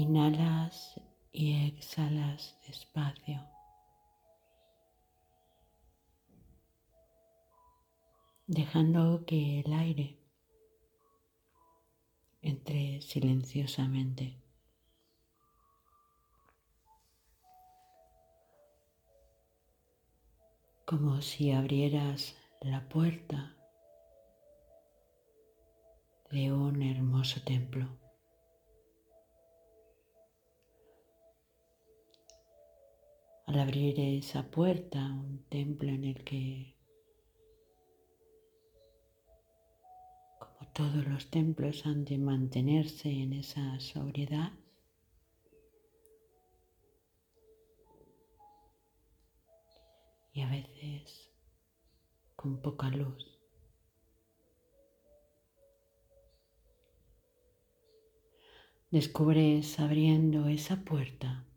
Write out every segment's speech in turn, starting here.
Inhalas y exhalas despacio. Dejando que el aire entre silenciosamente. Como si abrieras la puerta de un hermoso templo. Al abrir esa puerta, un templo en el que, como todos los templos, han de mantenerse en esa sobriedad, y a veces con poca luz. Descubres abriendo esa puerta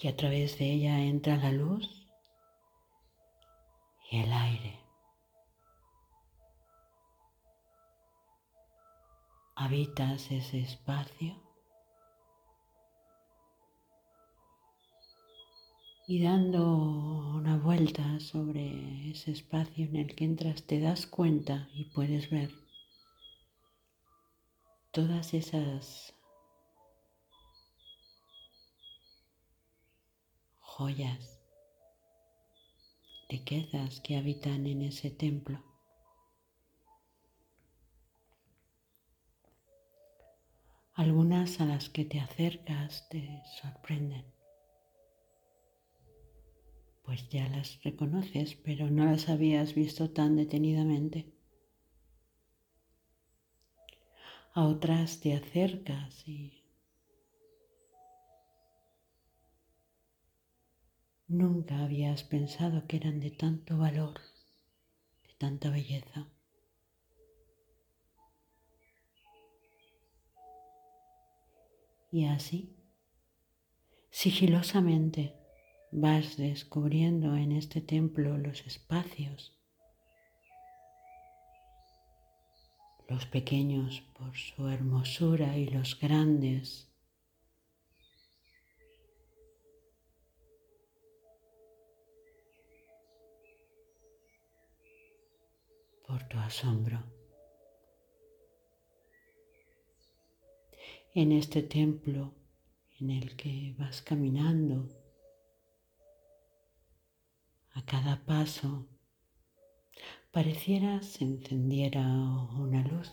que a través de ella entra la luz y el aire. Habitas ese espacio y dando una vuelta sobre ese espacio en el que entras te das cuenta y puedes ver todas esas joyas, riquezas que habitan en ese templo. Algunas a las que te acercas te sorprenden, pues ya las reconoces, pero no las habías visto tan detenidamente. A otras te acercas y Nunca habías pensado que eran de tanto valor, de tanta belleza. Y así, sigilosamente, vas descubriendo en este templo los espacios, los pequeños por su hermosura y los grandes por tu asombro. En este templo en el que vas caminando, a cada paso pareciera se encendiera una luz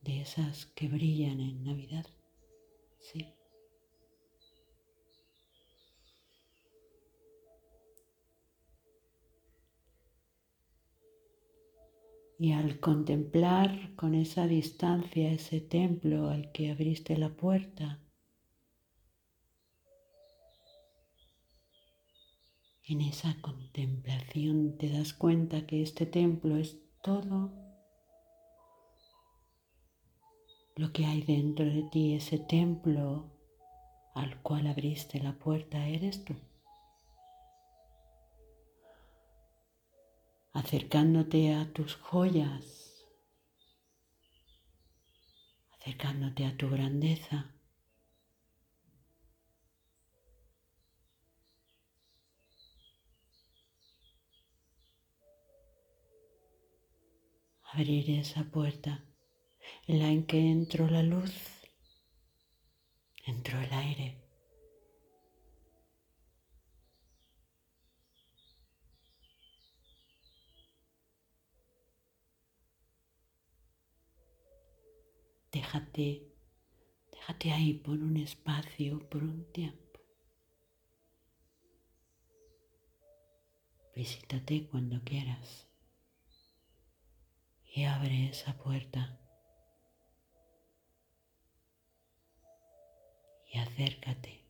de esas que brillan en Navidad. Y al contemplar con esa distancia ese templo al que abriste la puerta, en esa contemplación te das cuenta que este templo es todo lo que hay dentro de ti, ese templo al cual abriste la puerta, eres tú. Acercándote a tus joyas, acercándote a tu grandeza. Abrir esa puerta en la en que entró la luz, entró el aire. Déjate, déjate ahí por un espacio, por un tiempo. Visítate cuando quieras y abre esa puerta y acércate.